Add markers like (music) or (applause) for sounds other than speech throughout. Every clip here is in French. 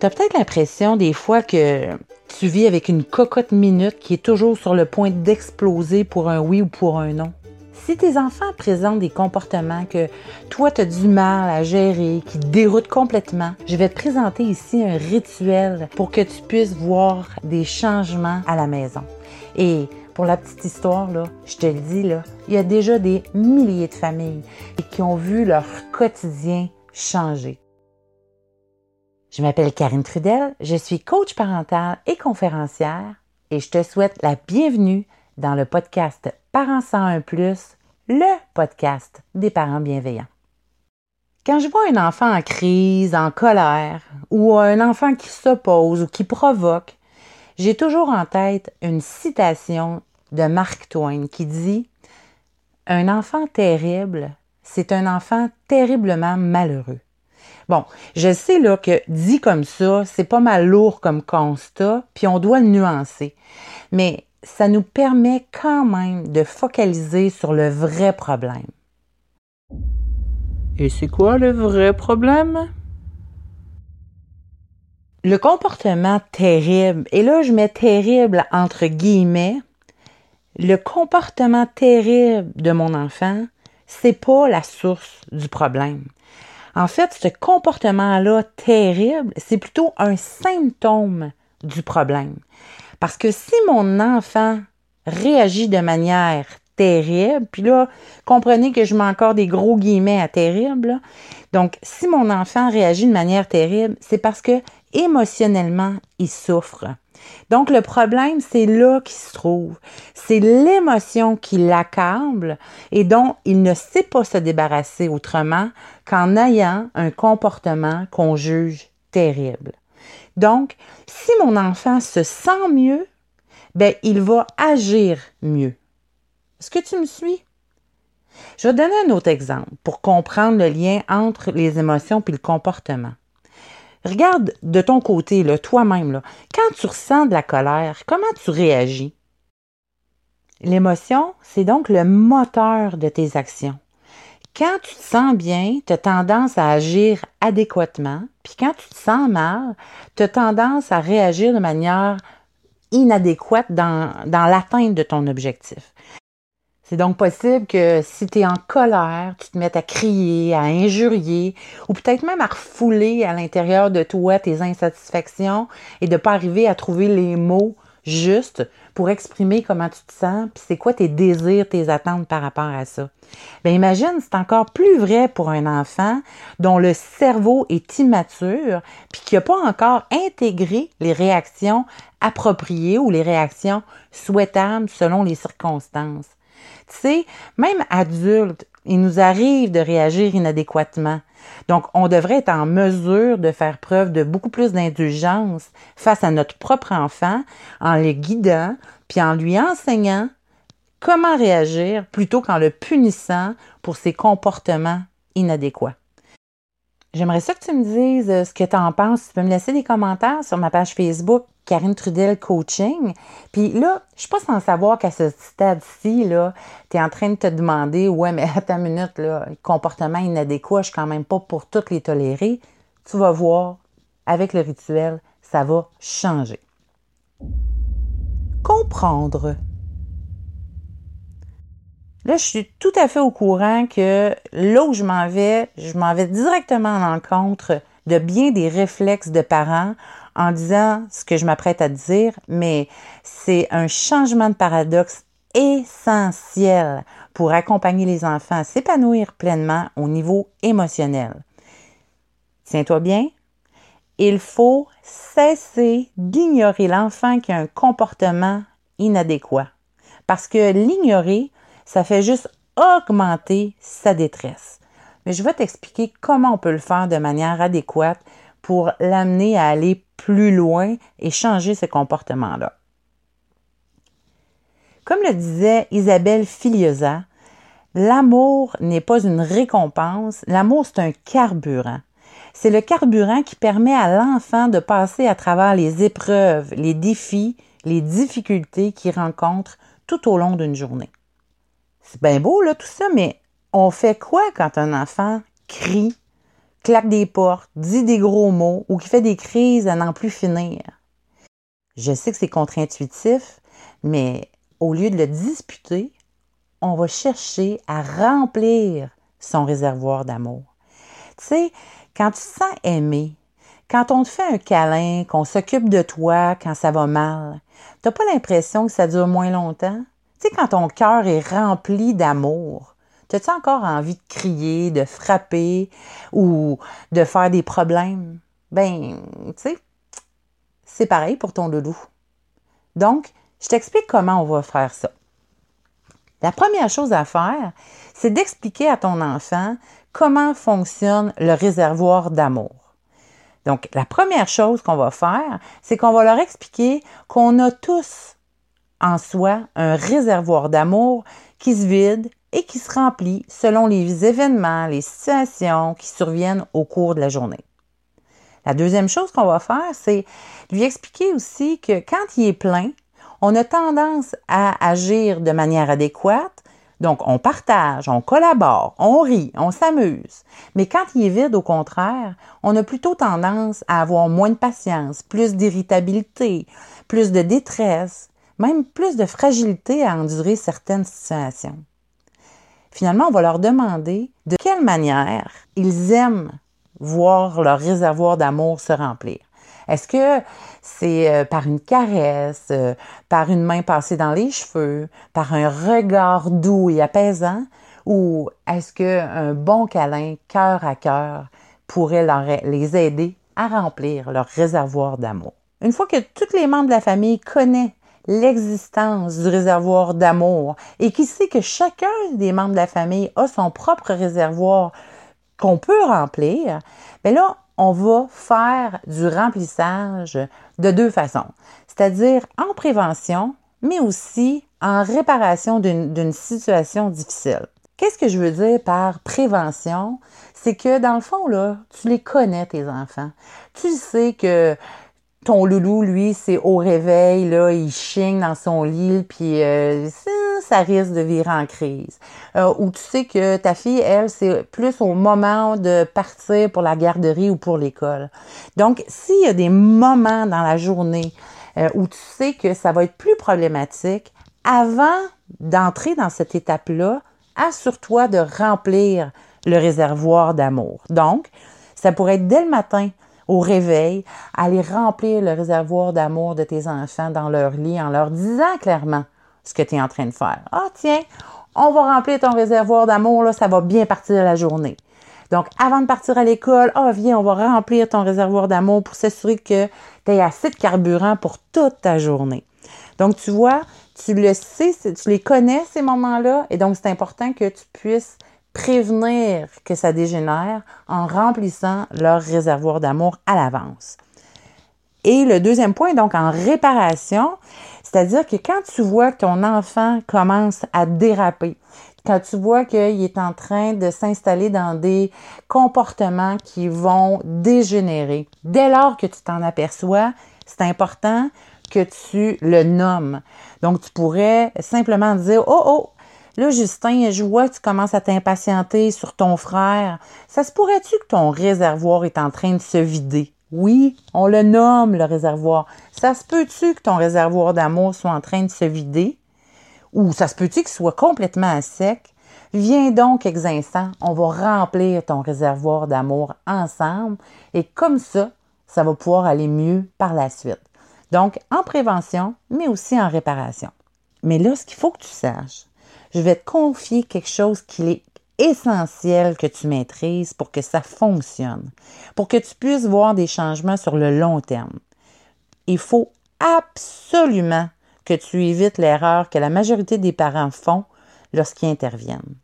Tu as peut-être l'impression des fois que tu vis avec une cocotte minute qui est toujours sur le point d'exploser pour un oui ou pour un non. Si tes enfants présentent des comportements que toi, tu as du mal à gérer, qui te déroutent complètement, je vais te présenter ici un rituel pour que tu puisses voir des changements à la maison. Et pour la petite histoire, là, je te le dis, là, il y a déjà des milliers de familles qui ont vu leur quotidien changer. Je m'appelle Karine Trudel, je suis coach parental et conférencière et je te souhaite la bienvenue dans le podcast Parents 101 ⁇ le podcast des parents bienveillants. Quand je vois un enfant en crise, en colère, ou un enfant qui s'oppose ou qui provoque, j'ai toujours en tête une citation de Mark Twain qui dit Un enfant terrible, c'est un enfant terriblement malheureux. Bon, je sais là que dit comme ça, c'est pas mal lourd comme constat, puis on doit le nuancer. Mais ça nous permet quand même de focaliser sur le vrai problème. Et c'est quoi le vrai problème? Le comportement terrible, et là je mets terrible entre guillemets, le comportement terrible de mon enfant, c'est pas la source du problème. En fait, ce comportement-là terrible, c'est plutôt un symptôme du problème. Parce que si mon enfant réagit de manière terrible, puis là, comprenez que je mets encore des gros guillemets à terrible. Donc, si mon enfant réagit de manière terrible, c'est parce que émotionnellement, il souffre. Donc, le problème, c'est là qu'il se trouve. C'est l'émotion qui l'accable et dont il ne sait pas se débarrasser autrement qu'en ayant un comportement qu'on juge terrible. Donc, si mon enfant se sent mieux, ben, il va agir mieux. Est-ce que tu me suis? Je vais donner un autre exemple pour comprendre le lien entre les émotions et le comportement. Regarde de ton côté, toi-même, quand tu ressens de la colère, comment tu réagis? L'émotion, c'est donc le moteur de tes actions. Quand tu te sens bien, tu as tendance à agir adéquatement, puis quand tu te sens mal, tu as tendance à réagir de manière inadéquate dans, dans l'atteinte de ton objectif. C'est donc possible que si tu es en colère, tu te mettes à crier, à injurier, ou peut-être même à refouler à l'intérieur de toi tes insatisfactions et de ne pas arriver à trouver les mots justes pour exprimer comment tu te sens, puis c'est quoi tes désirs, tes attentes par rapport à ça. Bien, imagine, c'est encore plus vrai pour un enfant dont le cerveau est immature, puis qui n'a pas encore intégré les réactions appropriées ou les réactions souhaitables selon les circonstances. Tu sais, même adulte, il nous arrive de réagir inadéquatement. Donc, on devrait être en mesure de faire preuve de beaucoup plus d'indulgence face à notre propre enfant en le guidant, puis en lui enseignant comment réagir plutôt qu'en le punissant pour ses comportements inadéquats. J'aimerais ça que tu me dises euh, ce que tu en penses. Tu peux me laisser des commentaires sur ma page Facebook Karine Trudel Coaching. Puis là, je suis pas sans savoir qu'à ce stade-ci, là, tu es en train de te demander Ouais, mais (laughs) à ta minute, là, comportement inadéquat, je suis quand même pas pour toutes les tolérer. Tu vas voir, avec le rituel, ça va changer. Comprendre. Là, je suis tout à fait au courant que là où je m'en vais, je m'en vais directement en l'encontre de bien des réflexes de parents en disant ce que je m'apprête à dire, mais c'est un changement de paradoxe essentiel pour accompagner les enfants à s'épanouir pleinement au niveau émotionnel. Tiens-toi bien, il faut cesser d'ignorer l'enfant qui a un comportement inadéquat. Parce que l'ignorer, ça fait juste augmenter sa détresse. Mais je vais t'expliquer comment on peut le faire de manière adéquate pour l'amener à aller plus loin et changer ce comportement-là. Comme le disait Isabelle Filiosa, l'amour n'est pas une récompense, l'amour c'est un carburant. C'est le carburant qui permet à l'enfant de passer à travers les épreuves, les défis, les difficultés qu'il rencontre tout au long d'une journée. C'est bien beau, là, tout ça, mais on fait quoi quand un enfant crie, claque des portes, dit des gros mots ou qui fait des crises à n'en plus finir. Je sais que c'est contre-intuitif, mais au lieu de le disputer, on va chercher à remplir son réservoir d'amour. Tu sais, quand tu te sens aimé, quand on te fait un câlin, qu'on s'occupe de toi quand ça va mal, t'as pas l'impression que ça dure moins longtemps? Tu sais, quand ton cœur est rempli d'amour, t'as-tu encore envie de crier, de frapper ou de faire des problèmes? Ben, tu sais, c'est pareil pour ton loulou. Donc, je t'explique comment on va faire ça. La première chose à faire, c'est d'expliquer à ton enfant comment fonctionne le réservoir d'amour. Donc, la première chose qu'on va faire, c'est qu'on va leur expliquer qu'on a tous en soi un réservoir d'amour qui se vide et qui se remplit selon les événements, les situations qui surviennent au cours de la journée. La deuxième chose qu'on va faire, c'est lui expliquer aussi que quand il est plein, on a tendance à agir de manière adéquate. Donc, on partage, on collabore, on rit, on s'amuse. Mais quand il est vide, au contraire, on a plutôt tendance à avoir moins de patience, plus d'irritabilité, plus de détresse, même plus de fragilité à endurer certaines situations. Finalement, on va leur demander de quelle manière ils aiment voir leur réservoir d'amour se remplir. Est-ce que c'est euh, par une caresse, euh, par une main passée dans les cheveux, par un regard doux et apaisant, ou est-ce qu'un bon câlin cœur à cœur pourrait les aider à remplir leur réservoir d'amour? Une fois que tous les membres de la famille connaissent l'existence du réservoir d'amour et qui sait que chacun des membres de la famille a son propre réservoir qu'on peut remplir, bien là, on va faire du remplissage de deux façons, c'est-à-dire en prévention, mais aussi en réparation d'une situation difficile. Qu'est-ce que je veux dire par prévention? C'est que dans le fond, là, tu les connais, tes enfants. Tu sais que ton loulou, lui, c'est au réveil, là, il chigne dans son lit, puis euh, ça risque de virer en crise. Euh, ou tu sais que ta fille, elle, c'est plus au moment de partir pour la garderie ou pour l'école. Donc, s'il y a des moments dans la journée euh, où tu sais que ça va être plus problématique, avant d'entrer dans cette étape-là, assure-toi de remplir le réservoir d'amour. Donc, ça pourrait être dès le matin au réveil, aller remplir le réservoir d'amour de tes enfants dans leur lit en leur disant clairement ce que tu es en train de faire. Ah, tiens, on va remplir ton réservoir d'amour, là, ça va bien partir de la journée. Donc, avant de partir à l'école, ah, viens, on va remplir ton réservoir d'amour pour s'assurer que tu aies assez de carburant pour toute ta journée. Donc, tu vois, tu le sais, tu les connais, ces moments-là, et donc c'est important que tu puisses prévenir que ça dégénère en remplissant leur réservoir d'amour à l'avance. Et le deuxième point, donc en réparation, c'est-à-dire que quand tu vois que ton enfant commence à déraper, quand tu vois qu'il est en train de s'installer dans des comportements qui vont dégénérer, dès lors que tu t'en aperçois, c'est important que tu le nommes. Donc, tu pourrais simplement dire, oh, oh, Là, Justin, je vois que tu commences à t'impatienter sur ton frère. Ça se pourrait-tu que ton réservoir est en train de se vider? Oui, on le nomme le réservoir. Ça se peut-tu que ton réservoir d'amour soit en train de se vider? Ou ça se peut-tu qu'il soit complètement à sec? Viens donc, exinçant, on va remplir ton réservoir d'amour ensemble et comme ça, ça va pouvoir aller mieux par la suite. Donc, en prévention, mais aussi en réparation. Mais là, ce qu'il faut que tu saches, je vais te confier quelque chose qui est essentiel que tu maîtrises pour que ça fonctionne, pour que tu puisses voir des changements sur le long terme. Il faut absolument que tu évites l'erreur que la majorité des parents font lorsqu'ils interviennent.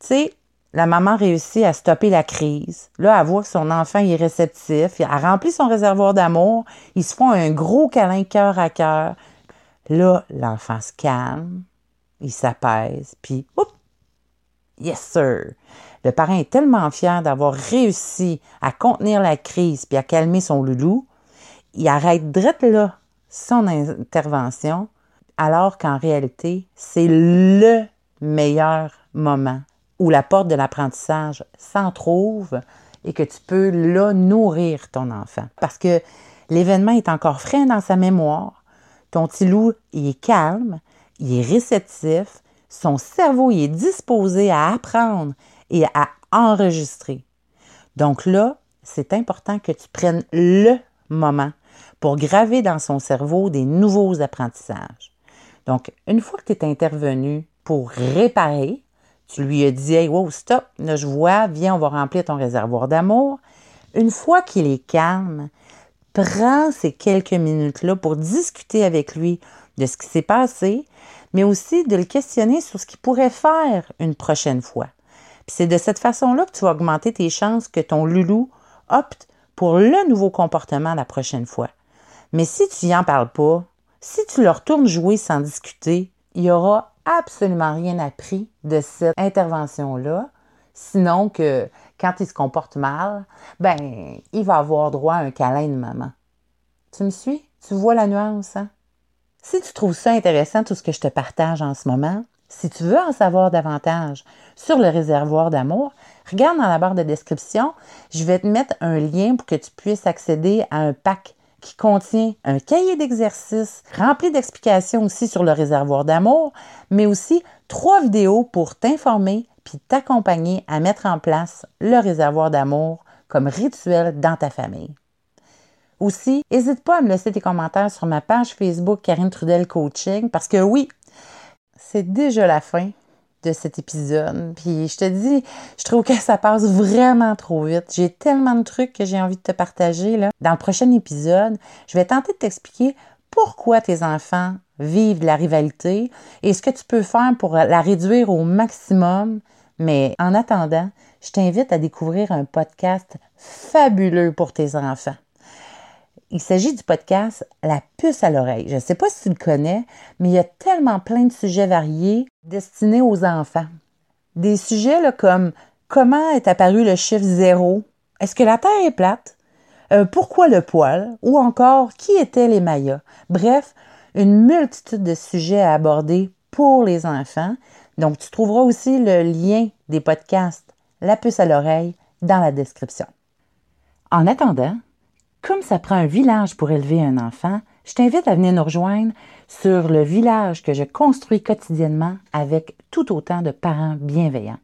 Tu sais, la maman réussit à stopper la crise. Là, elle voit que son enfant est réceptif, elle rempli son réservoir d'amour, ils se font un gros câlin cœur à cœur. Là, l'enfant se calme, il s'apaise, puis, oups, yes sir. Le parent est tellement fier d'avoir réussi à contenir la crise puis à calmer son loulou, il arrête direct là son intervention, alors qu'en réalité, c'est le meilleur moment où la porte de l'apprentissage s'en trouve et que tu peux là nourrir ton enfant. Parce que l'événement est encore frais dans sa mémoire. Ton petit loup, il est calme, il est réceptif, son cerveau est disposé à apprendre et à enregistrer. Donc là, c'est important que tu prennes le moment pour graver dans son cerveau des nouveaux apprentissages. Donc, une fois que tu es intervenu pour réparer, tu lui as dit Hey, wow, stop, là, je vois, viens, on va remplir ton réservoir d'amour. Une fois qu'il est calme, prends ces quelques minutes-là pour discuter avec lui de ce qui s'est passé, mais aussi de le questionner sur ce qu'il pourrait faire une prochaine fois. Puis c'est de cette façon-là que tu vas augmenter tes chances que ton loulou opte pour le nouveau comportement la prochaine fois. Mais si tu n'y en parles pas, si tu leur retournes jouer sans discuter, il n'y aura absolument rien appris de cette intervention-là, sinon que quand il se comporte mal, ben, il va avoir droit à un câlin de maman. Tu me suis? Tu vois la nuance, hein? Si tu trouves ça intéressant, tout ce que je te partage en ce moment, si tu veux en savoir davantage sur le réservoir d'amour, regarde dans la barre de description, je vais te mettre un lien pour que tu puisses accéder à un pack qui contient un cahier d'exercices rempli d'explications aussi sur le réservoir d'amour, mais aussi trois vidéos pour t'informer puis t'accompagner à mettre en place le réservoir d'amour comme rituel dans ta famille. Aussi, n'hésite pas à me laisser tes commentaires sur ma page Facebook Karine Trudel Coaching parce que oui, c'est déjà la fin de cet épisode. Puis je te dis, je trouve que ça passe vraiment trop vite. J'ai tellement de trucs que j'ai envie de te partager. Là. Dans le prochain épisode, je vais tenter de t'expliquer pourquoi tes enfants vivent de la rivalité et ce que tu peux faire pour la réduire au maximum. Mais en attendant, je t'invite à découvrir un podcast fabuleux pour tes enfants. Il s'agit du podcast La puce à l'oreille. Je ne sais pas si tu le connais, mais il y a tellement plein de sujets variés destinés aux enfants. Des sujets comme comment est apparu le chiffre zéro, est-ce que la Terre est plate, euh, pourquoi le poil, ou encore qui étaient les Mayas? Bref, une multitude de sujets à aborder pour les enfants. Donc, tu trouveras aussi le lien des podcasts La puce à l'oreille dans la description. En attendant, comme ça prend un village pour élever un enfant, je t'invite à venir nous rejoindre sur le village que je construis quotidiennement avec tout autant de parents bienveillants.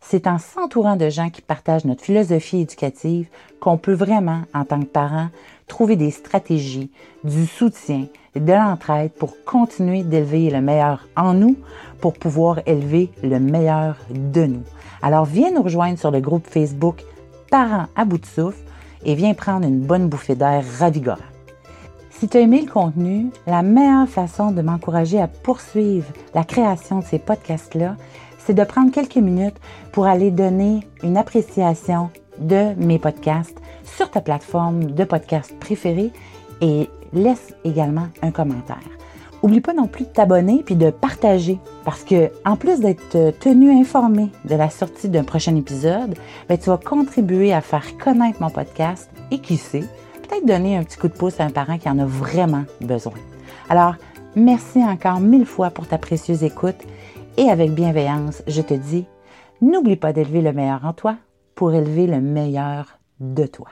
C'est en s'entourant de gens qui partagent notre philosophie éducative qu'on peut vraiment, en tant que parents, trouver des stratégies, du soutien, de l'entraide pour continuer d'élever le meilleur en nous, pour pouvoir élever le meilleur de nous. Alors viens nous rejoindre sur le groupe Facebook Parents à bout de souffle et viens prendre une bonne bouffée d'air ravigorant. Si tu as aimé le contenu, la meilleure façon de m'encourager à poursuivre la création de ces podcasts-là, c'est de prendre quelques minutes pour aller donner une appréciation de mes podcasts sur ta plateforme de podcast préférée et laisse également un commentaire. Oublie pas non plus de t'abonner puis de partager parce que en plus d'être tenu informé de la sortie d'un prochain épisode, ben, tu vas contribuer à faire connaître mon podcast et qui sait, peut-être donner un petit coup de pouce à un parent qui en a vraiment besoin. Alors, merci encore mille fois pour ta précieuse écoute et avec bienveillance, je te dis, n'oublie pas d'élever le meilleur en toi pour élever le meilleur de toi.